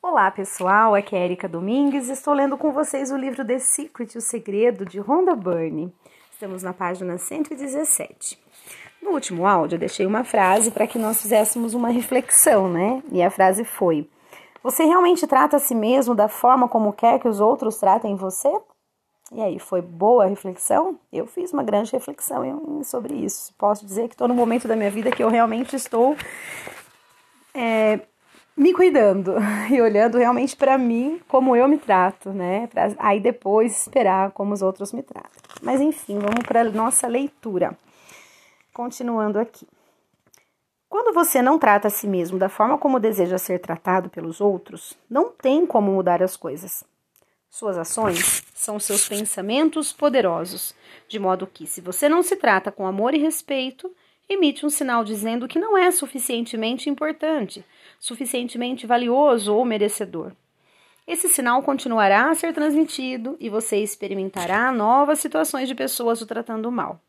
Olá pessoal, aqui é Erika Domingues e estou lendo com vocês o livro The Secret, o Segredo de Rhonda Byrne. Estamos na página 117. No último áudio eu deixei uma frase para que nós fizéssemos uma reflexão, né? E a frase foi: Você realmente trata a si mesmo da forma como quer que os outros tratem você? E aí, foi boa a reflexão? Eu fiz uma grande reflexão sobre isso. Posso dizer que estou no momento da minha vida que eu realmente estou é, me cuidando e olhando realmente para mim como eu me trato, né? Pra aí depois esperar como os outros me tratam. Mas enfim, vamos para nossa leitura. Continuando aqui. Quando você não trata a si mesmo da forma como deseja ser tratado pelos outros, não tem como mudar as coisas. Suas ações são seus pensamentos poderosos, de modo que, se você não se trata com amor e respeito, emite um sinal dizendo que não é suficientemente importante, suficientemente valioso ou merecedor. Esse sinal continuará a ser transmitido e você experimentará novas situações de pessoas o tratando mal.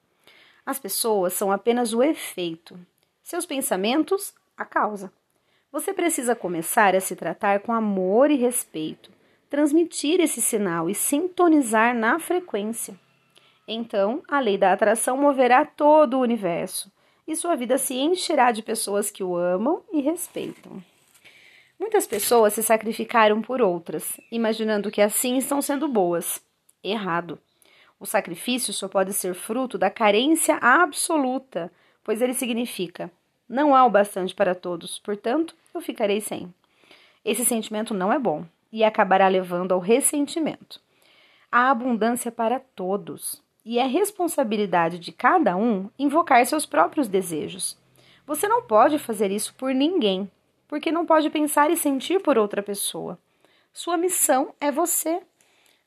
As pessoas são apenas o efeito, seus pensamentos, a causa. Você precisa começar a se tratar com amor e respeito, transmitir esse sinal e sintonizar na frequência. Então, a lei da atração moverá todo o universo e sua vida se encherá de pessoas que o amam e respeitam. Muitas pessoas se sacrificaram por outras, imaginando que assim estão sendo boas. Errado. O sacrifício só pode ser fruto da carência absoluta, pois ele significa: não há o bastante para todos, portanto, eu ficarei sem. Esse sentimento não é bom e acabará levando ao ressentimento. Há abundância para todos e é responsabilidade de cada um invocar seus próprios desejos. Você não pode fazer isso por ninguém, porque não pode pensar e sentir por outra pessoa. Sua missão é você.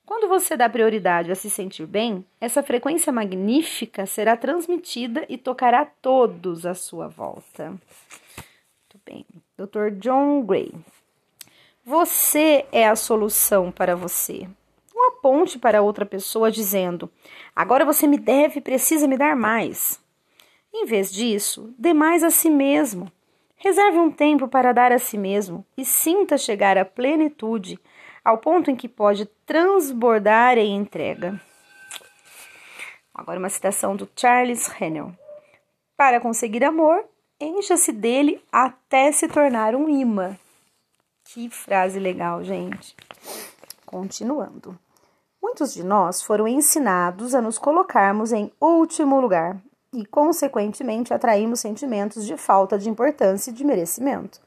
Quando você dá prioridade a se sentir bem, essa frequência magnífica será transmitida e tocará todos à sua volta. Muito bem. Dr. John Gray. Você é a solução para você ponte para outra pessoa dizendo: agora você me deve precisa me dar mais. Em vez disso, dê mais a si mesmo. Reserve um tempo para dar a si mesmo e sinta chegar à plenitude, ao ponto em que pode transbordar em entrega. Agora uma citação do Charles Hennel. Para conseguir amor, encha-se dele até se tornar um imã. Que frase legal, gente. Continuando. Muitos de nós foram ensinados a nos colocarmos em último lugar e, consequentemente, atraímos sentimentos de falta de importância e de merecimento.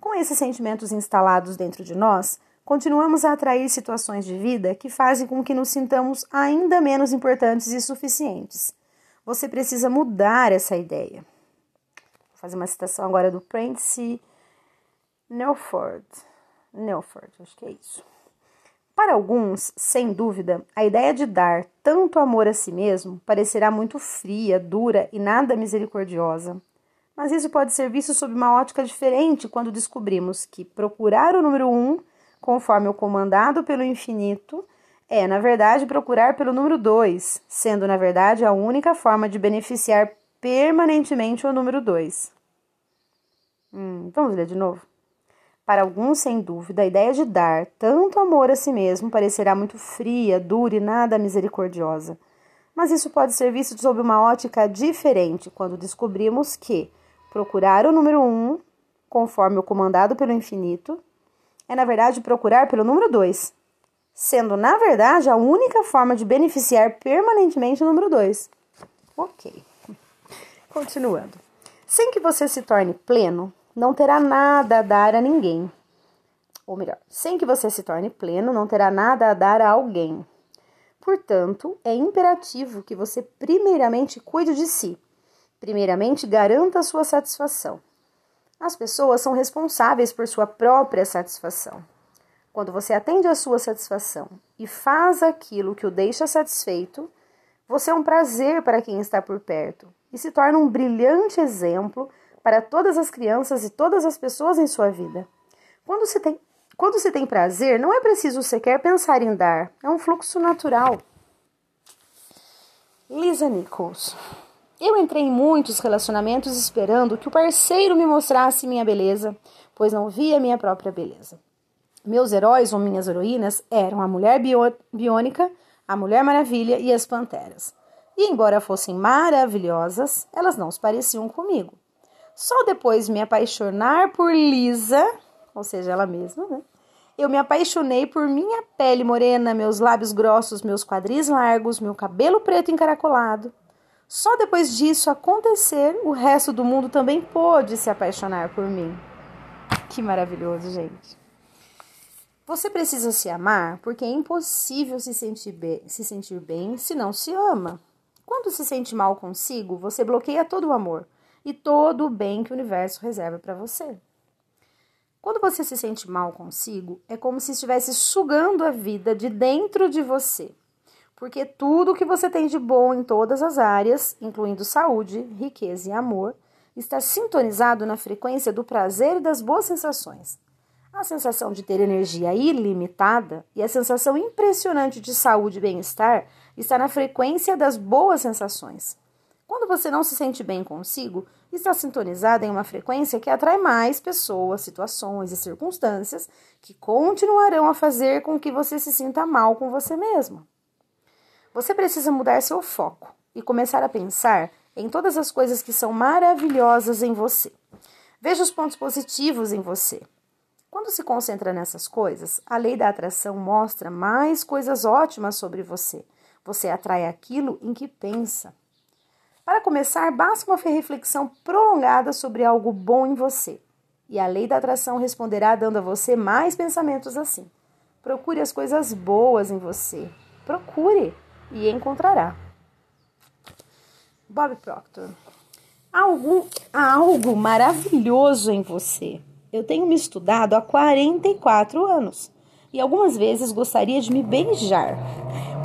Com esses sentimentos instalados dentro de nós, continuamos a atrair situações de vida que fazem com que nos sintamos ainda menos importantes e suficientes. Você precisa mudar essa ideia. Vou fazer uma citação agora do Prince Nelford. Nelford, acho que é isso. Para alguns, sem dúvida, a ideia de dar tanto amor a si mesmo parecerá muito fria, dura e nada misericordiosa. Mas isso pode ser visto sob uma ótica diferente quando descobrimos que procurar o número um, conforme o comandado pelo infinito, é, na verdade, procurar pelo número dois, sendo, na verdade, a única forma de beneficiar permanentemente o número dois. Hum, vamos ler de novo? Para alguns, sem dúvida, a ideia de dar tanto amor a si mesmo parecerá muito fria, dura e nada misericordiosa. Mas isso pode ser visto sob uma ótica diferente quando descobrimos que procurar o número um, conforme o comandado pelo infinito, é na verdade procurar pelo número dois, sendo na verdade a única forma de beneficiar permanentemente o número dois. Ok. Continuando. Sem que você se torne pleno, não terá nada a dar a ninguém. Ou melhor, sem que você se torne pleno, não terá nada a dar a alguém. Portanto, é imperativo que você primeiramente cuide de si. Primeiramente, garanta a sua satisfação. As pessoas são responsáveis por sua própria satisfação. Quando você atende à sua satisfação e faz aquilo que o deixa satisfeito, você é um prazer para quem está por perto e se torna um brilhante exemplo para todas as crianças e todas as pessoas em sua vida. Quando se tem, quando se tem prazer, não é preciso sequer pensar em dar, é um fluxo natural. Lisa Nichols. Eu entrei em muitos relacionamentos esperando que o parceiro me mostrasse minha beleza, pois não via minha própria beleza. Meus heróis ou minhas heroínas eram a Mulher Biônica, a Mulher Maravilha e as Panteras. E embora fossem maravilhosas, elas não se pareciam comigo. Só depois de me apaixonar por Lisa, ou seja, ela mesma, né? Eu me apaixonei por minha pele morena, meus lábios grossos, meus quadris largos, meu cabelo preto encaracolado. Só depois disso acontecer, o resto do mundo também pôde se apaixonar por mim. Que maravilhoso, gente. Você precisa se amar porque é impossível se sentir se sentir bem se não se ama. Quando se sente mal consigo, você bloqueia todo o amor e todo o bem que o universo reserva para você. Quando você se sente mal consigo, é como se estivesse sugando a vida de dentro de você. Porque tudo que você tem de bom em todas as áreas, incluindo saúde, riqueza e amor, está sintonizado na frequência do prazer e das boas sensações. A sensação de ter energia ilimitada e a sensação impressionante de saúde e bem-estar está na frequência das boas sensações. Quando você não se sente bem consigo, está sintonizada em uma frequência que atrai mais pessoas, situações e circunstâncias que continuarão a fazer com que você se sinta mal com você mesmo. Você precisa mudar seu foco e começar a pensar em todas as coisas que são maravilhosas em você. Veja os pontos positivos em você. Quando se concentra nessas coisas, a lei da atração mostra mais coisas ótimas sobre você. Você atrai aquilo em que pensa. Para começar, basta uma reflexão prolongada sobre algo bom em você. E a lei da atração responderá dando a você mais pensamentos assim. Procure as coisas boas em você. Procure e encontrará. Bob Proctor. Há algo, há algo maravilhoso em você. Eu tenho me estudado há 44 anos e algumas vezes gostaria de me beijar,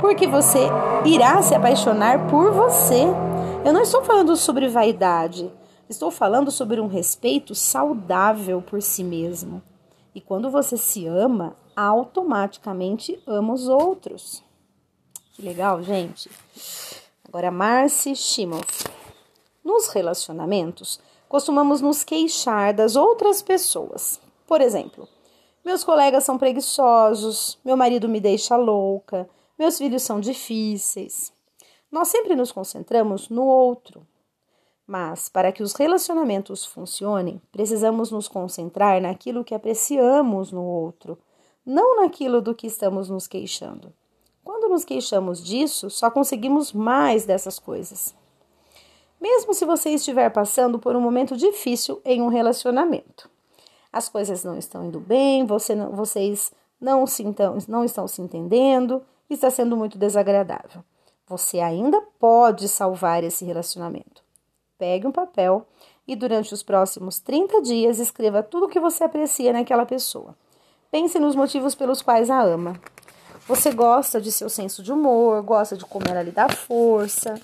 porque você irá se apaixonar por você eu não estou falando sobre vaidade, estou falando sobre um respeito saudável por si mesmo. E quando você se ama, automaticamente ama os outros. Que legal, gente. Agora, Marcy Shimoff. Nos relacionamentos, costumamos nos queixar das outras pessoas. Por exemplo, meus colegas são preguiçosos, meu marido me deixa louca, meus filhos são difíceis. Nós sempre nos concentramos no outro. Mas, para que os relacionamentos funcionem, precisamos nos concentrar naquilo que apreciamos no outro, não naquilo do que estamos nos queixando. Quando nos queixamos disso, só conseguimos mais dessas coisas. Mesmo se você estiver passando por um momento difícil em um relacionamento, as coisas não estão indo bem, você não, vocês não, se, então, não estão se entendendo, está sendo muito desagradável. Você ainda pode salvar esse relacionamento. Pegue um papel e durante os próximos 30 dias escreva tudo o que você aprecia naquela pessoa. Pense nos motivos pelos quais a ama. Você gosta de seu senso de humor, gosta de como ela lhe dá força.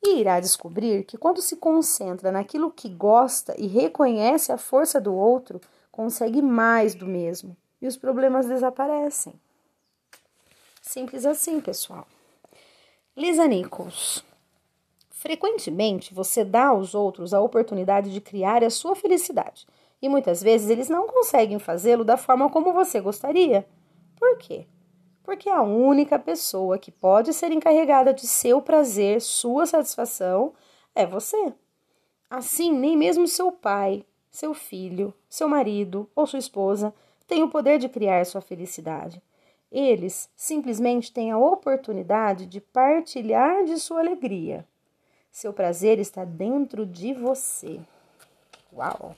E irá descobrir que quando se concentra naquilo que gosta e reconhece a força do outro, consegue mais do mesmo e os problemas desaparecem. Simples assim, pessoal. Lisa Nichols. Frequentemente você dá aos outros a oportunidade de criar a sua felicidade e muitas vezes eles não conseguem fazê-lo da forma como você gostaria. Por quê? Porque a única pessoa que pode ser encarregada de seu prazer, sua satisfação, é você. Assim, nem mesmo seu pai, seu filho, seu marido ou sua esposa têm o poder de criar sua felicidade. Eles simplesmente têm a oportunidade de partilhar de sua alegria. Seu prazer está dentro de você. Uau!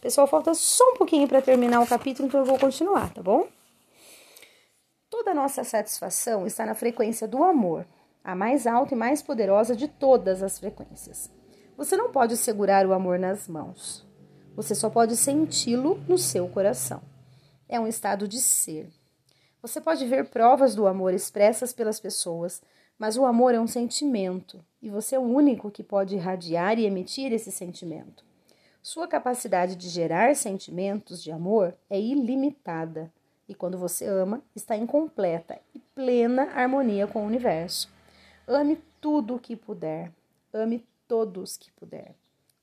Pessoal, falta só um pouquinho para terminar o capítulo, então eu vou continuar, tá bom? Toda a nossa satisfação está na frequência do amor, a mais alta e mais poderosa de todas as frequências. Você não pode segurar o amor nas mãos. Você só pode senti-lo no seu coração. É um estado de ser. Você pode ver provas do amor expressas pelas pessoas, mas o amor é um sentimento e você é o único que pode irradiar e emitir esse sentimento. Sua capacidade de gerar sentimentos de amor é ilimitada e quando você ama, está em completa e plena harmonia com o universo. Ame tudo o que puder, ame todos que puder.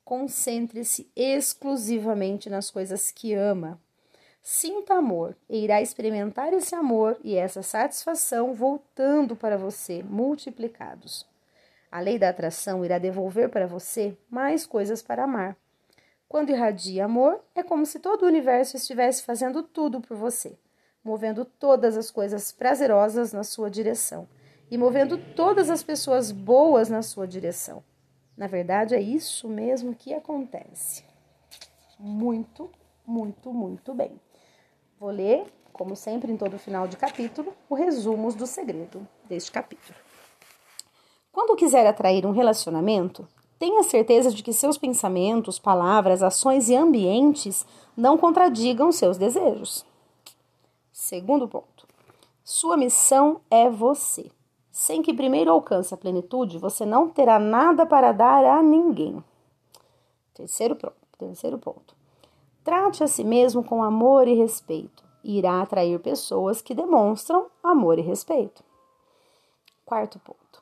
Concentre-se exclusivamente nas coisas que ama Sinta amor e irá experimentar esse amor e essa satisfação voltando para você, multiplicados. A lei da atração irá devolver para você mais coisas para amar. Quando irradia amor, é como se todo o universo estivesse fazendo tudo por você, movendo todas as coisas prazerosas na sua direção e movendo todas as pessoas boas na sua direção. Na verdade, é isso mesmo que acontece. Muito, muito, muito bem. Vou ler, como sempre, em todo final de capítulo, o resumo do segredo deste capítulo. Quando quiser atrair um relacionamento, tenha certeza de que seus pensamentos, palavras, ações e ambientes não contradigam seus desejos. Segundo ponto. Sua missão é você. Sem que primeiro alcance a plenitude, você não terá nada para dar a ninguém. Terceiro. Terceiro ponto. Trate a si mesmo com amor e respeito. E irá atrair pessoas que demonstram amor e respeito. Quarto ponto.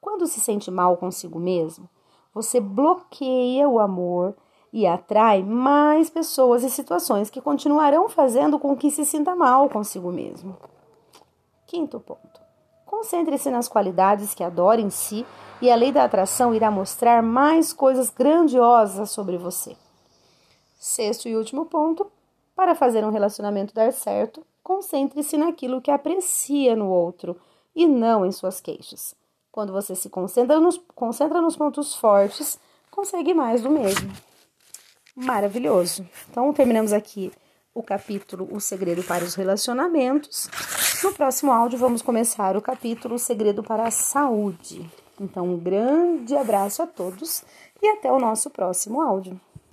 Quando se sente mal consigo mesmo, você bloqueia o amor e atrai mais pessoas e situações que continuarão fazendo com que se sinta mal consigo mesmo. Quinto ponto. Concentre-se nas qualidades que adora em si e a lei da atração irá mostrar mais coisas grandiosas sobre você. Sexto e último ponto. Para fazer um relacionamento dar certo, concentre-se naquilo que aprecia no outro e não em suas queixas. Quando você se concentra nos, concentra nos pontos fortes, consegue mais do mesmo. Maravilhoso. Então, terminamos aqui o capítulo O Segredo para os Relacionamentos. No próximo áudio, vamos começar o capítulo O Segredo para a Saúde. Então, um grande abraço a todos e até o nosso próximo áudio.